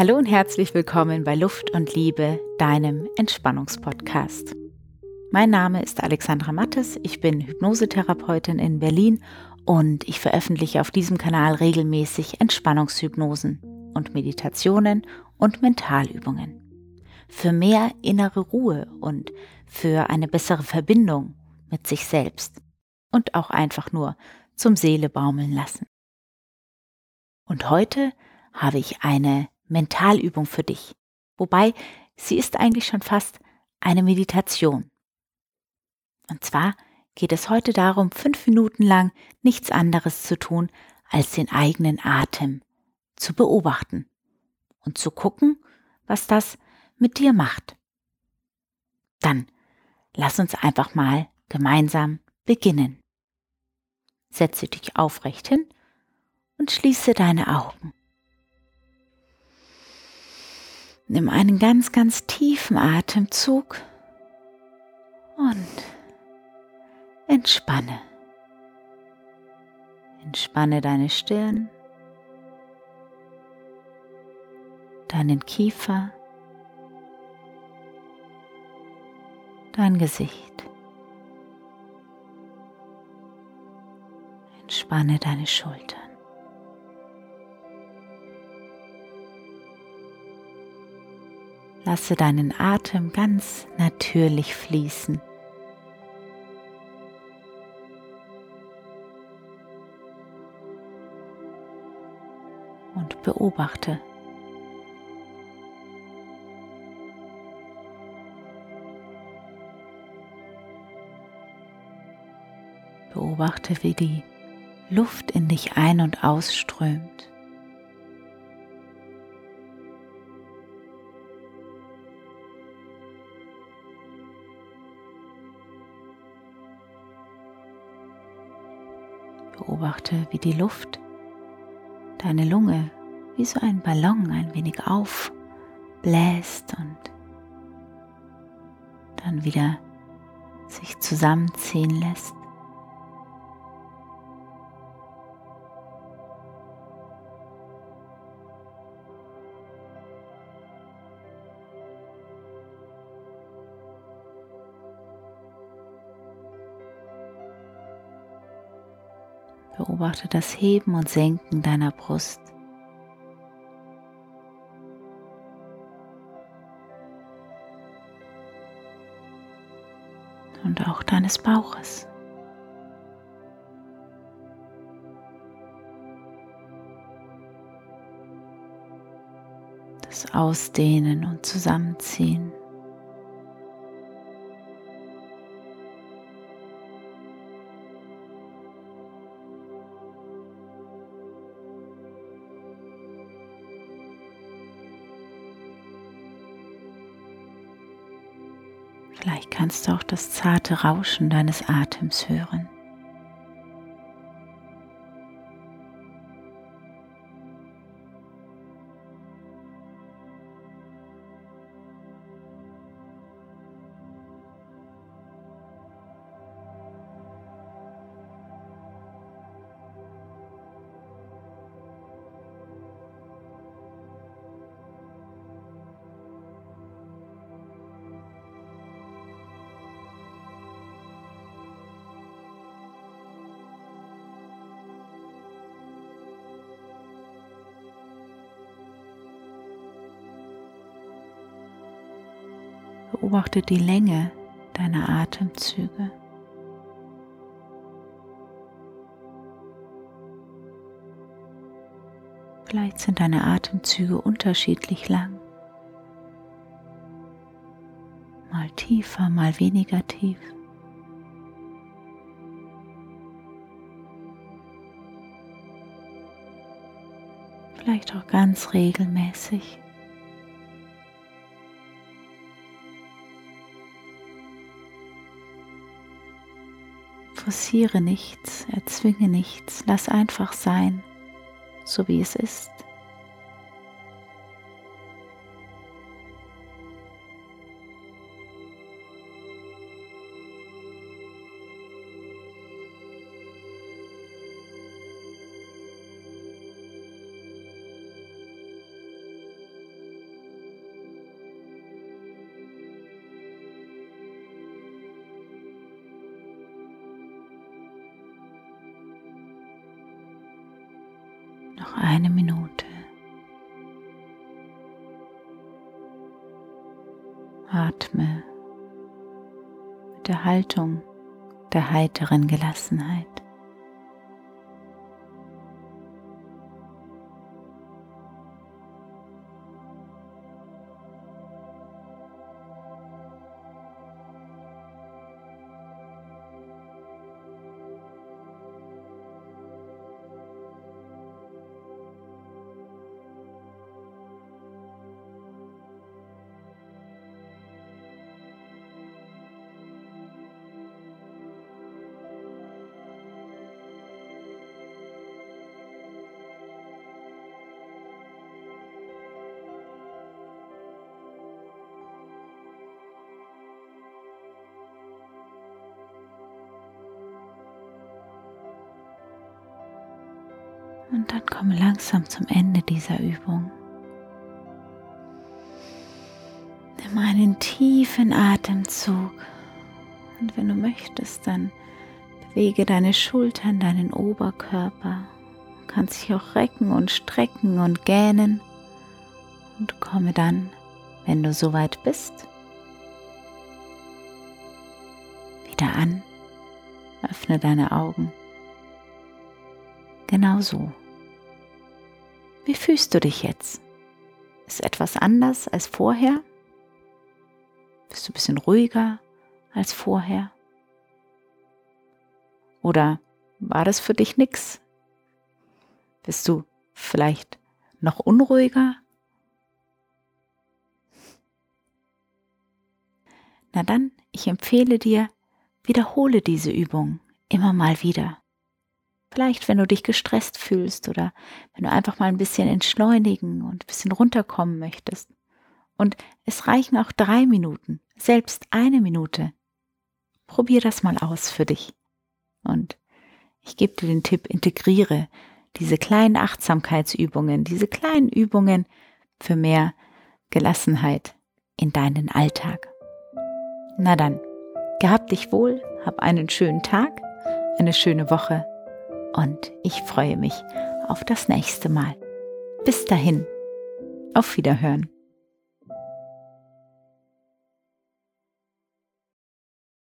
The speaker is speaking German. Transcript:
Hallo und herzlich willkommen bei Luft und Liebe, deinem Entspannungspodcast. Mein Name ist Alexandra Mattes, ich bin Hypnosetherapeutin in Berlin und ich veröffentliche auf diesem Kanal regelmäßig Entspannungshypnosen und Meditationen und Mentalübungen. Für mehr innere Ruhe und für eine bessere Verbindung mit sich selbst und auch einfach nur zum Seele baumeln lassen. Und heute habe ich eine Mentalübung für dich. Wobei sie ist eigentlich schon fast eine Meditation. Und zwar geht es heute darum, fünf Minuten lang nichts anderes zu tun, als den eigenen Atem zu beobachten und zu gucken, was das mit dir macht. Dann lass uns einfach mal gemeinsam beginnen. Setze dich aufrecht hin und schließe deine Augen. Nimm einen ganz, ganz tiefen Atemzug und entspanne. Entspanne deine Stirn, deinen Kiefer, dein Gesicht. Entspanne deine Schultern. Lasse deinen Atem ganz natürlich fließen. Und beobachte. Beobachte, wie die Luft in dich ein- und ausströmt. Beobachte, wie die Luft deine Lunge wie so ein Ballon ein wenig aufbläst und dann wieder sich zusammenziehen lässt. Beobachte das Heben und Senken deiner Brust. Und auch deines Bauches. Das Ausdehnen und Zusammenziehen. Vielleicht kannst du auch das zarte Rauschen deines Atems hören. Beobachte die Länge deiner Atemzüge. Vielleicht sind deine Atemzüge unterschiedlich lang. Mal tiefer, mal weniger tief. Vielleicht auch ganz regelmäßig. Forciere nichts, erzwinge nichts, lass einfach sein, so wie es ist. Eine Minute. Atme mit der Haltung der heiteren Gelassenheit. Und dann komme langsam zum Ende dieser Übung. Nimm einen tiefen Atemzug und wenn du möchtest, dann bewege deine Schultern, deinen Oberkörper. Du kannst dich auch recken und strecken und gähnen und komme dann, wenn du soweit bist, wieder an. Öffne deine Augen. Genau so. Wie fühlst du dich jetzt? Ist etwas anders als vorher? Bist du ein bisschen ruhiger als vorher? Oder war das für dich nichts? Bist du vielleicht noch unruhiger? Na dann, ich empfehle dir, wiederhole diese Übung immer mal wieder. Vielleicht, wenn du dich gestresst fühlst oder wenn du einfach mal ein bisschen entschleunigen und ein bisschen runterkommen möchtest. Und es reichen auch drei Minuten, selbst eine Minute. Probier das mal aus für dich. Und ich gebe dir den Tipp, integriere diese kleinen Achtsamkeitsübungen, diese kleinen Übungen für mehr Gelassenheit in deinen Alltag. Na dann, gehab dich wohl, hab einen schönen Tag, eine schöne Woche und ich freue mich auf das nächste Mal. Bis dahin, auf Wiederhören.